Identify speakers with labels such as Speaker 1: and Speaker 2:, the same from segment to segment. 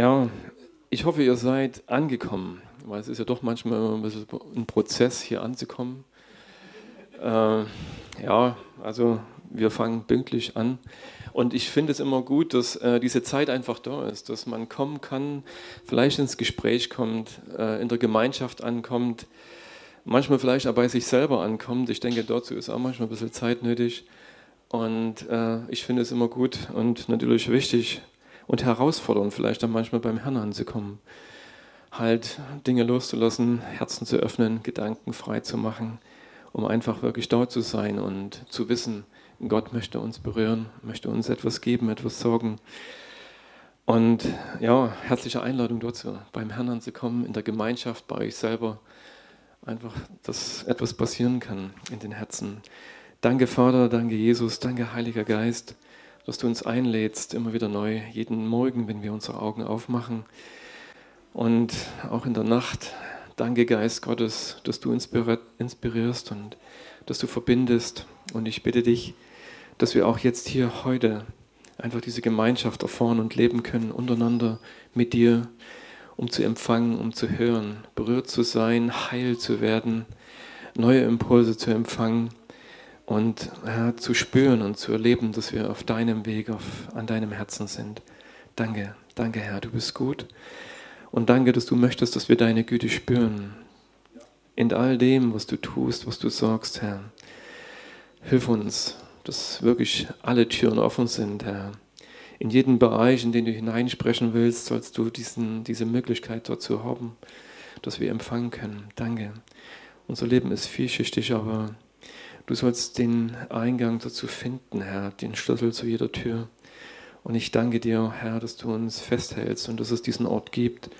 Speaker 1: Ja, ich hoffe, ihr seid angekommen, weil es ist ja doch manchmal ein bisschen ein Prozess, hier anzukommen. Äh, ja, also wir fangen pünktlich an. Und ich finde es immer gut, dass äh, diese Zeit einfach da ist, dass man kommen kann, vielleicht ins Gespräch kommt, äh, in der Gemeinschaft ankommt, manchmal vielleicht auch bei sich selber ankommt. Ich denke, dazu ist auch manchmal ein bisschen Zeit nötig. Und äh, ich finde es immer gut und natürlich wichtig und herausfordernd, vielleicht dann manchmal beim Herrn anzukommen. Halt Dinge loszulassen, Herzen zu öffnen, Gedanken frei zu machen, um einfach wirklich dort zu sein und zu wissen, Gott möchte uns berühren, möchte uns etwas geben, etwas sorgen. Und ja, herzliche Einladung dazu, beim Herrn anzukommen, in der Gemeinschaft, bei euch selber. Einfach, dass etwas passieren kann in den Herzen. Danke, Vater, danke, Jesus, danke, Heiliger Geist, dass du uns einlädst, immer wieder neu, jeden Morgen, wenn wir unsere Augen aufmachen. Und auch in der Nacht, danke, Geist Gottes, dass du inspirierst und dass du verbindest. Und ich bitte dich, dass wir auch jetzt hier heute einfach diese Gemeinschaft erfahren und leben können untereinander mit dir, um zu empfangen, um zu hören, berührt zu sein, heil zu werden, neue Impulse zu empfangen und ja, zu spüren und zu erleben, dass wir auf deinem Weg, auf, an deinem Herzen sind. Danke, danke Herr, du bist gut. Und danke, dass du möchtest, dass wir deine Güte spüren. In all dem, was du tust, was du sagst, Herr. Hilf uns, dass wirklich alle Türen offen sind, Herr. In jedem Bereich, in den du hineinsprechen willst, sollst du diesen, diese Möglichkeit dazu haben, dass wir empfangen können. Danke. Unser Leben ist vielschichtig, aber du sollst den Eingang dazu finden, Herr, den Schlüssel zu jeder Tür. Und ich danke dir, Herr, dass du uns festhältst und dass es diesen Ort gibt,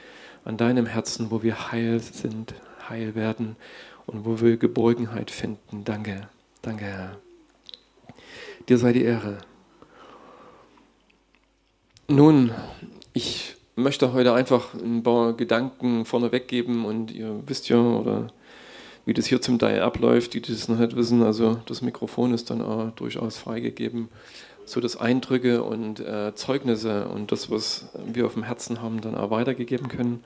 Speaker 1: an deinem Herzen, wo wir heil sind, heil werden und wo wir Geborgenheit finden. Danke, danke, Herr. Dir sei die Ehre. Nun, ich möchte heute einfach ein paar Gedanken vorneweg geben und ihr wisst ja, oder wie das hier zum Teil abläuft, die das noch nicht wissen. Also das Mikrofon ist dann auch durchaus freigegeben, so dass Eindrücke und äh, Zeugnisse und das, was wir auf dem Herzen haben, dann auch weitergegeben können,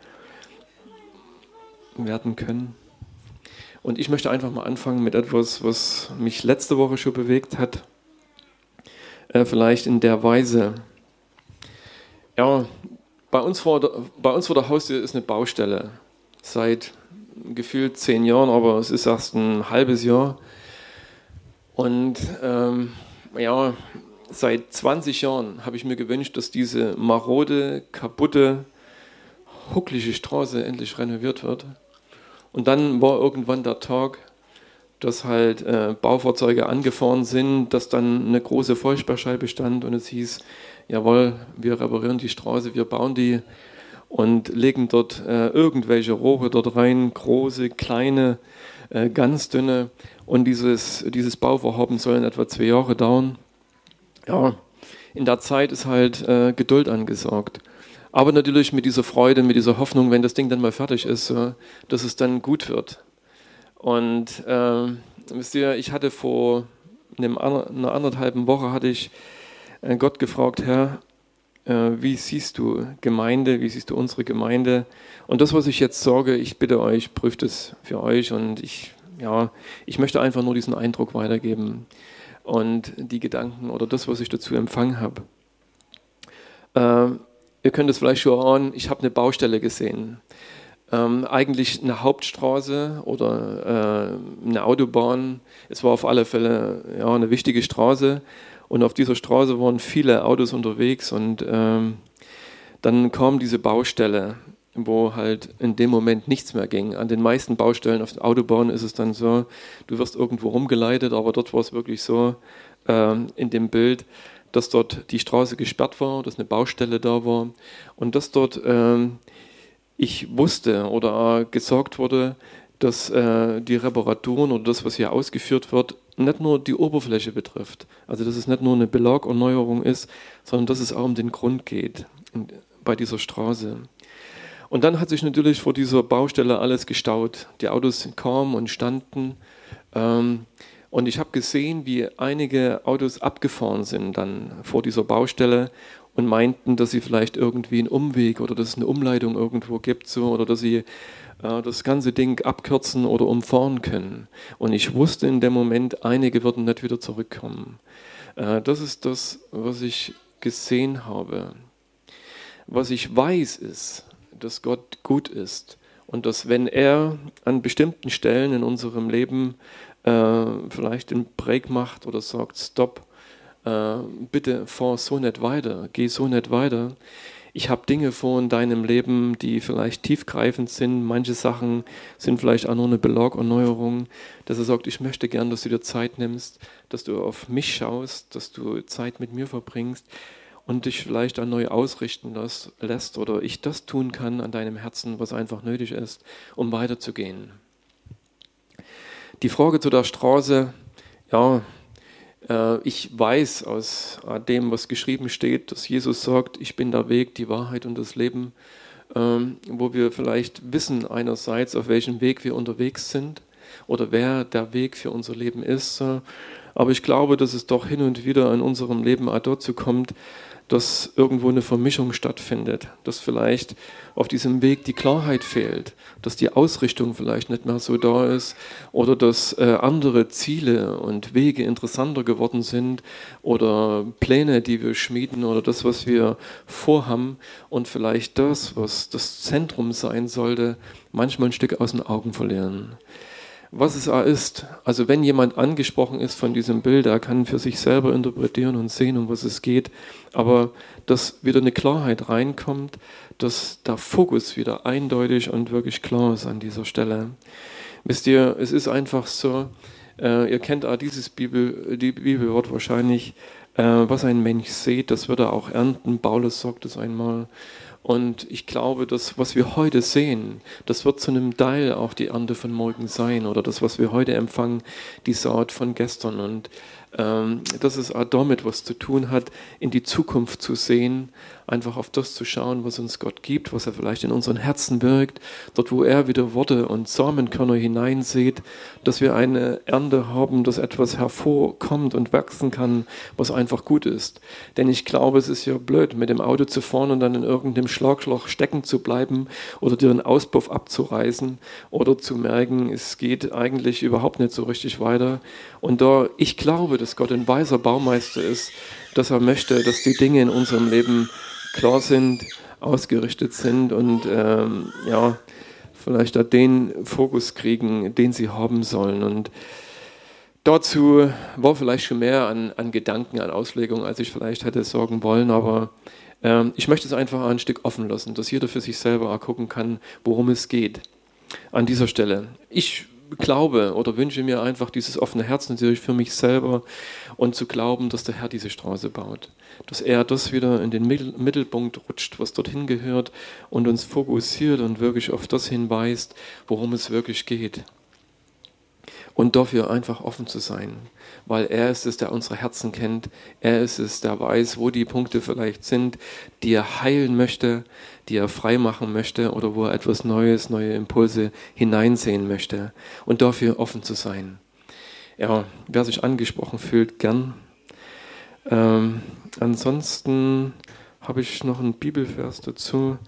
Speaker 1: werden können. Und ich möchte einfach mal anfangen mit etwas, was mich letzte Woche schon bewegt hat äh, vielleicht in der Weise. Ja, bei uns, vor der, bei uns vor der Haustür ist eine Baustelle. Seit gefühlt zehn Jahren, aber es ist erst ein halbes Jahr. Und ähm, ja, seit 20 Jahren habe ich mir gewünscht, dass diese marode, kaputte, hucklige Straße endlich renoviert wird. Und dann war irgendwann der Tag, dass halt äh, Baufahrzeuge angefahren sind, dass dann eine große Vollsperrscheibe stand und es hieß, jawohl, wir reparieren die Straße, wir bauen die und legen dort äh, irgendwelche Rohre dort rein, große, kleine, äh, ganz dünne und dieses, dieses Bauvorhaben soll in etwa zwei Jahre dauern. Ja, in der Zeit ist halt äh, Geduld angesagt. Aber natürlich mit dieser Freude, mit dieser Hoffnung, wenn das Ding dann mal fertig ist, dass es dann gut wird. Und äh, wisst ihr, ich hatte vor einem, einer anderthalben Woche hatte ich äh, Gott gefragt, Herr, wie siehst du Gemeinde, wie siehst du unsere Gemeinde? Und das, was ich jetzt sage, ich bitte euch, prüft es für euch und ich, ja, ich möchte einfach nur diesen Eindruck weitergeben und die Gedanken oder das, was ich dazu empfangen habe. Äh, ihr könnt es vielleicht schon ahnen, ich habe eine Baustelle gesehen ähm, eigentlich eine Hauptstraße oder äh, eine Autobahn. Es war auf alle Fälle ja, eine wichtige Straße und auf dieser Straße waren viele Autos unterwegs und ähm, dann kam diese Baustelle, wo halt in dem Moment nichts mehr ging. An den meisten Baustellen auf der Autobahn ist es dann so, du wirst irgendwo rumgeleitet, aber dort war es wirklich so ähm, in dem Bild, dass dort die Straße gesperrt war, dass eine Baustelle da war und dass dort ähm, ich wusste oder gesorgt wurde, dass äh, die Reparaturen oder das, was hier ausgeführt wird, nicht nur die Oberfläche betrifft. Also dass es nicht nur eine Belagerneuerung ist, sondern dass es auch um den Grund geht bei dieser Straße. Und dann hat sich natürlich vor dieser Baustelle alles gestaut. Die Autos kamen und standen. Ähm, und ich habe gesehen, wie einige Autos abgefahren sind dann vor dieser Baustelle und meinten, dass sie vielleicht irgendwie einen Umweg oder dass es eine Umleitung irgendwo gibt so, oder dass sie das ganze Ding abkürzen oder umfahren können. Und ich wusste in dem Moment, einige würden nicht wieder zurückkommen. Äh, das ist das, was ich gesehen habe. Was ich weiß ist, dass Gott gut ist und dass wenn er an bestimmten Stellen in unserem Leben äh, vielleicht den Break macht oder sagt, stopp, äh, bitte fahr so nicht weiter, geh so nicht weiter. Ich habe Dinge vor in deinem Leben, die vielleicht tiefgreifend sind. Manche Sachen sind vielleicht auch nur eine Belagerneuerung, dass er sagt, ich möchte gern, dass du dir Zeit nimmst, dass du auf mich schaust, dass du Zeit mit mir verbringst und dich vielleicht auch neu ausrichten lässt oder ich das tun kann an deinem Herzen, was einfach nötig ist, um weiterzugehen. Die Frage zu der Straße, ja, ich weiß aus dem, was geschrieben steht, dass Jesus sagt, ich bin der Weg, die Wahrheit und das Leben, ähm, wo wir vielleicht wissen einerseits, auf welchem Weg wir unterwegs sind oder wer der Weg für unser Leben ist. Aber ich glaube, dass es doch hin und wieder in unserem Leben dazu kommt, dass irgendwo eine Vermischung stattfindet, dass vielleicht auf diesem Weg die Klarheit fehlt, dass die Ausrichtung vielleicht nicht mehr so da ist oder dass äh, andere Ziele und Wege interessanter geworden sind oder Pläne, die wir schmieden oder das, was wir vorhaben und vielleicht das, was das Zentrum sein sollte, manchmal ein Stück aus den Augen verlieren was es ist. Also wenn jemand angesprochen ist von diesem Bild, er kann für sich selber interpretieren und sehen, um was es geht, aber dass wieder eine Klarheit reinkommt, dass der Fokus wieder eindeutig und wirklich klar ist an dieser Stelle. Wisst ihr, es ist einfach so, äh, ihr kennt auch dieses Bibel, die Bibelwort wahrscheinlich, äh, was ein Mensch sieht, das wird er auch ernten. Paulus sagt es einmal. Und ich glaube, das, was wir heute sehen, das wird zu einem Teil auch die Ernte von morgen sein oder das, was wir heute empfangen, die Saat von gestern. Und dass es auch damit was zu tun hat, in die Zukunft zu sehen, einfach auf das zu schauen, was uns Gott gibt, was er vielleicht in unseren Herzen wirkt, dort, wo er wieder Worte und Samenkörner hineinsieht, dass wir eine Ernte haben, dass etwas hervorkommt und wachsen kann, was einfach gut ist. Denn ich glaube, es ist ja blöd, mit dem Auto zu fahren und dann in irgendeinem Schlagloch stecken zu bleiben oder dir einen Auspuff abzureißen oder zu merken, es geht eigentlich überhaupt nicht so richtig weiter. Und da ich glaube, dass Gott ein weiser Baumeister ist, dass er möchte, dass die Dinge in unserem Leben klar sind, ausgerichtet sind und ähm, ja, vielleicht da den Fokus kriegen, den sie haben sollen. Und dazu war vielleicht schon mehr an, an Gedanken, an Auslegung, als ich vielleicht hätte sorgen wollen, aber ähm, ich möchte es einfach ein Stück offen lassen, dass jeder für sich selber auch gucken kann, worum es geht. An dieser Stelle. Ich glaube oder wünsche mir einfach dieses offene Herz natürlich für mich selber und zu glauben, dass der Herr diese Straße baut. Dass er das wieder in den Mittelpunkt rutscht, was dorthin gehört und uns fokussiert und wirklich auf das hinweist, worum es wirklich geht und dafür einfach offen zu sein, weil er ist es, der unsere Herzen kennt, er ist es, der weiß, wo die Punkte vielleicht sind, die er heilen möchte, die er frei machen möchte oder wo er etwas Neues, neue Impulse hineinsehen möchte und dafür offen zu sein. Ja, wer sich angesprochen fühlt, gern. Ähm, ansonsten habe ich noch einen Bibelvers dazu.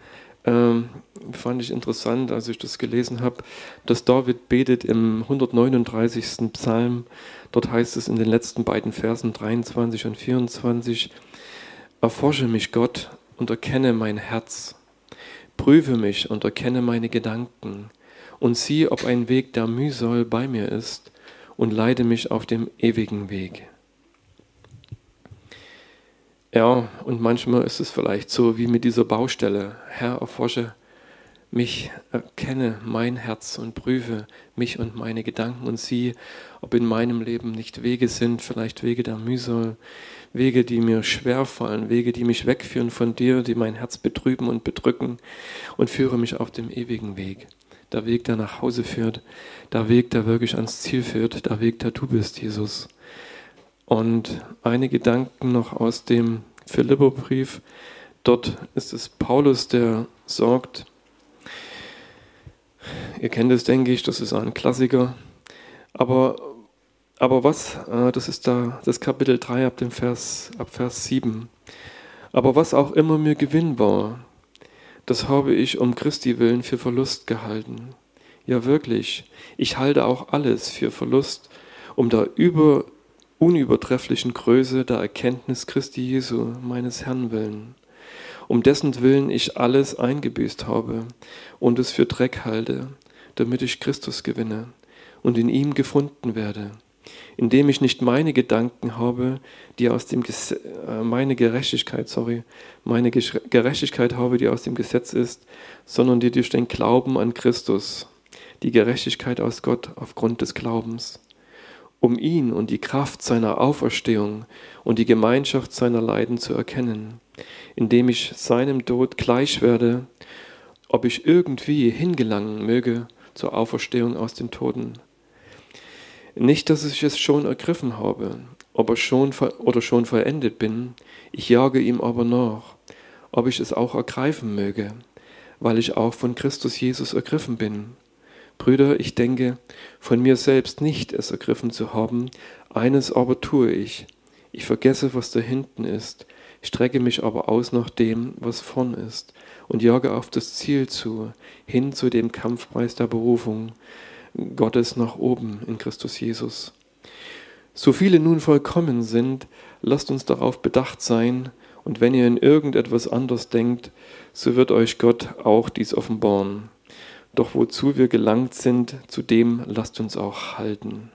Speaker 1: Ähm, fand ich interessant, als ich das gelesen habe, dass David betet im 139. Psalm. Dort heißt es in den letzten beiden Versen 23 und 24, Erforsche mich Gott und erkenne mein Herz. Prüfe mich und erkenne meine Gedanken und sieh, ob ein Weg der Mühsal bei mir ist und leite mich auf dem ewigen Weg. Ja, und manchmal ist es vielleicht so wie mit dieser Baustelle. Herr, erforsche mich, erkenne mein Herz und prüfe mich und meine Gedanken und sieh, ob in meinem Leben nicht Wege sind, vielleicht Wege der Mühsal, Wege, die mir schwerfallen, Wege, die mich wegführen von dir, die mein Herz betrüben und bedrücken und führe mich auf dem ewigen Weg. Der Weg, der nach Hause führt, der Weg, der wirklich ans Ziel führt, der Weg, der du bist, Jesus. Und einige Gedanken noch aus dem Philipperbrief. Dort ist es Paulus, der sorgt. Ihr kennt es, denke ich, das ist ein Klassiker. Aber, aber was? Äh, das ist da das Kapitel 3 ab dem Vers, ab Vers 7. Aber was auch immer mir Gewinn war, das habe ich um Christi willen für Verlust gehalten. Ja wirklich, ich halte auch alles für Verlust, um der über, unübertrefflichen Größe der Erkenntnis Christi Jesu, meines Herrn willen, um dessen Willen ich alles eingebüßt habe und es für Dreck halte, damit ich Christus gewinne und in ihm gefunden werde, indem ich nicht meine Gedanken habe, die aus dem Ges äh, meine Gerechtigkeit, sorry, meine Gerechtigkeit habe, die aus dem Gesetz ist, sondern die durch den Glauben an Christus, die Gerechtigkeit aus Gott aufgrund des Glaubens um ihn und die Kraft seiner Auferstehung und die Gemeinschaft seiner Leiden zu erkennen, indem ich seinem Tod gleich werde, ob ich irgendwie hingelangen möge zur Auferstehung aus den Toten. Nicht, dass ich es schon ergriffen habe, ob schon oder schon vollendet bin, ich jage ihm aber nach, ob ich es auch ergreifen möge, weil ich auch von Christus Jesus ergriffen bin. Brüder, ich denke, von mir selbst nicht es ergriffen zu haben, eines aber tue ich. Ich vergesse, was da hinten ist, strecke mich aber aus nach dem, was vorn ist, und jage auf das Ziel zu, hin zu dem Kampfpreis der Berufung Gottes nach oben in Christus Jesus. So viele nun vollkommen sind, lasst uns darauf bedacht sein, und wenn ihr in irgendetwas anders denkt, so wird euch Gott auch dies offenbaren. Doch wozu wir gelangt sind, zu dem lasst uns auch halten.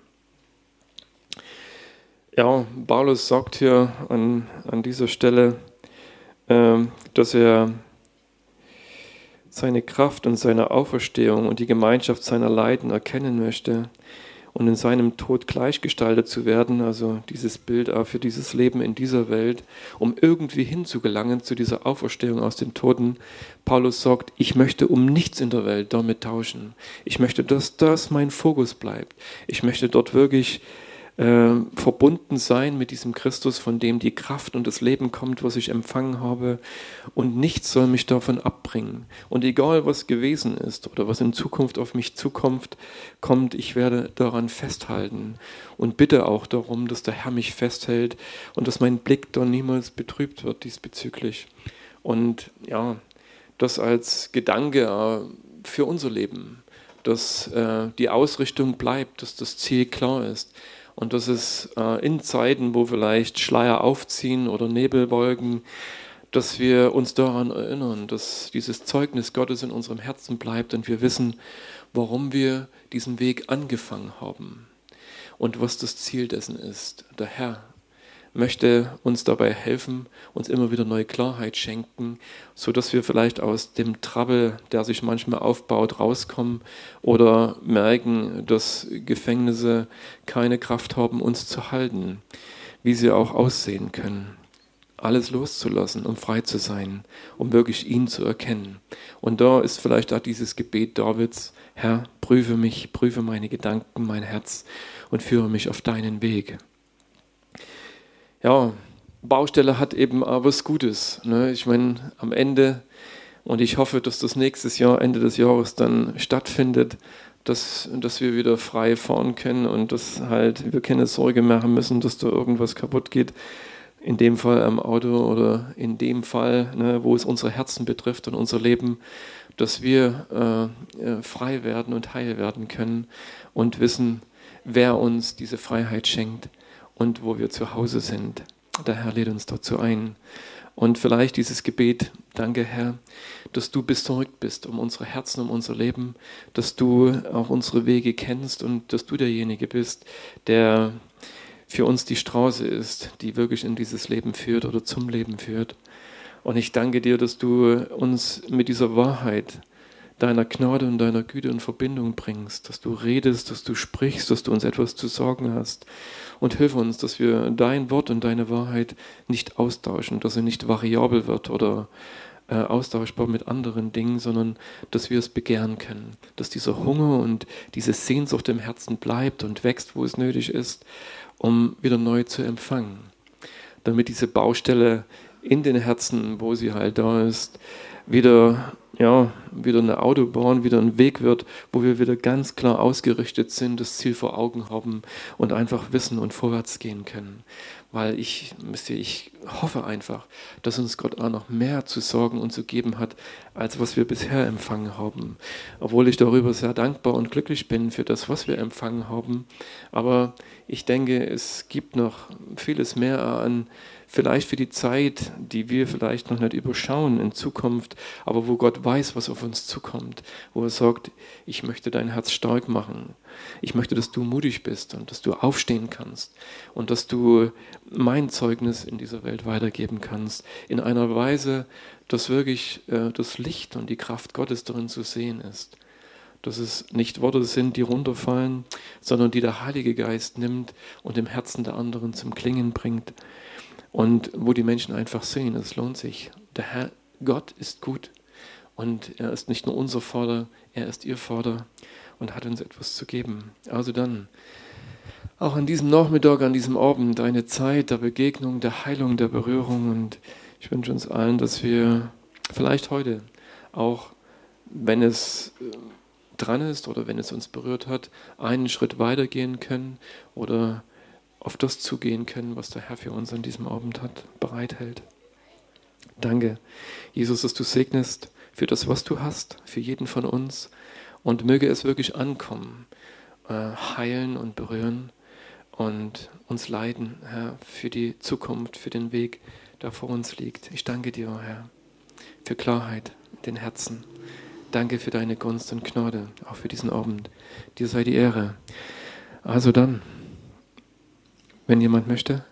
Speaker 1: Ja, Paulus sagt hier an, an dieser Stelle, äh, dass er seine Kraft und seine Auferstehung und die Gemeinschaft seiner Leiden erkennen möchte und in seinem Tod gleichgestaltet zu werden, also dieses Bild auch für dieses Leben in dieser Welt, um irgendwie hinzugelangen zu dieser Auferstehung aus den Toten. Paulus sagt, ich möchte um nichts in der Welt damit tauschen. Ich möchte, dass das mein Fokus bleibt. Ich möchte dort wirklich äh, verbunden sein mit diesem Christus, von dem die Kraft und das Leben kommt, was ich empfangen habe. Und nichts soll mich davon abbringen. Und egal, was gewesen ist oder was in Zukunft auf mich zukommt, kommt, ich werde daran festhalten. Und bitte auch darum, dass der Herr mich festhält und dass mein Blick da niemals betrübt wird diesbezüglich. Und ja, das als Gedanke äh, für unser Leben, dass äh, die Ausrichtung bleibt, dass das Ziel klar ist und dass es äh, in Zeiten, wo vielleicht Schleier aufziehen oder Nebelwolken, dass wir uns daran erinnern, dass dieses Zeugnis Gottes in unserem Herzen bleibt und wir wissen, warum wir diesen Weg angefangen haben und was das Ziel dessen ist. Der Herr möchte uns dabei helfen, uns immer wieder neue Klarheit schenken, so dass wir vielleicht aus dem Trouble, der sich manchmal aufbaut, rauskommen oder merken, dass Gefängnisse keine Kraft haben, uns zu halten, wie sie auch aussehen können. Alles loszulassen, um frei zu sein, um wirklich ihn zu erkennen. Und da ist vielleicht auch dieses Gebet Davids, Herr, prüfe mich, prüfe meine Gedanken, mein Herz und führe mich auf deinen Weg ja, Baustelle hat eben auch was Gutes. Ne? Ich meine, am Ende, und ich hoffe, dass das nächstes Jahr, Ende des Jahres dann stattfindet, dass, dass wir wieder frei fahren können und dass halt wir keine Sorge machen müssen, dass da irgendwas kaputt geht. In dem Fall am Auto oder in dem Fall, ne, wo es unsere Herzen betrifft und unser Leben, dass wir äh, äh frei werden und heil werden können und wissen, wer uns diese Freiheit schenkt und wo wir zu Hause sind. Der Herr lädt uns dazu ein. Und vielleicht dieses Gebet, danke Herr, dass du besorgt bist um unsere Herzen, um unser Leben, dass du auch unsere Wege kennst und dass du derjenige bist, der für uns die Straße ist, die wirklich in dieses Leben führt oder zum Leben führt. Und ich danke dir, dass du uns mit dieser Wahrheit deiner Gnade und deiner Güte in Verbindung bringst, dass du redest, dass du sprichst, dass du uns etwas zu sorgen hast. Und hilf uns, dass wir dein Wort und deine Wahrheit nicht austauschen, dass sie nicht variabel wird oder äh, austauschbar mit anderen Dingen, sondern dass wir es begehren können, dass dieser Hunger und diese Sehnsucht im Herzen bleibt und wächst, wo es nötig ist, um wieder neu zu empfangen. Damit diese Baustelle in den Herzen, wo sie halt da ist, wieder ja, wieder eine Autobahn, wieder ein Weg wird, wo wir wieder ganz klar ausgerichtet sind, das Ziel vor Augen haben und einfach wissen und vorwärts gehen können. Weil ich, ich hoffe einfach, dass uns Gott auch noch mehr zu sorgen und zu geben hat, als was wir bisher empfangen haben. Obwohl ich darüber sehr dankbar und glücklich bin für das, was wir empfangen haben. Aber ich denke, es gibt noch vieles mehr an vielleicht für die Zeit, die wir vielleicht noch nicht überschauen in Zukunft, aber wo Gott weiß, was auf uns zukommt, wo er sagt, ich möchte dein Herz stark machen. Ich möchte, dass du mutig bist und dass du aufstehen kannst und dass du mein Zeugnis in dieser Welt weitergeben kannst, in einer Weise, dass wirklich äh, das Licht und die Kraft Gottes darin zu sehen ist dass es nicht Worte sind, die runterfallen, sondern die der Heilige Geist nimmt und im Herzen der anderen zum Klingen bringt. Und wo die Menschen einfach sehen, es lohnt sich. Der Herr, Gott ist gut. Und er ist nicht nur unser Vater, er ist ihr Vater und hat uns etwas zu geben. Also dann, auch an diesem Nachmittag, an diesem Abend, eine Zeit der Begegnung, der Heilung, der Berührung. Und ich wünsche uns allen, dass wir vielleicht heute, auch wenn es äh, dran ist oder wenn es uns berührt hat, einen Schritt weitergehen können oder auf das zugehen können, was der Herr für uns an diesem Abend hat, bereithält. Danke, Jesus, dass du segnest für das, was du hast, für jeden von uns und möge es wirklich ankommen, äh, heilen und berühren und uns leiden, Herr, für die Zukunft, für den Weg, der vor uns liegt. Ich danke dir, Herr, für Klarheit in den Herzen. Danke für deine Gunst und Gnade, auch für diesen Abend. Dir sei die Ehre. Also dann. Wenn jemand möchte.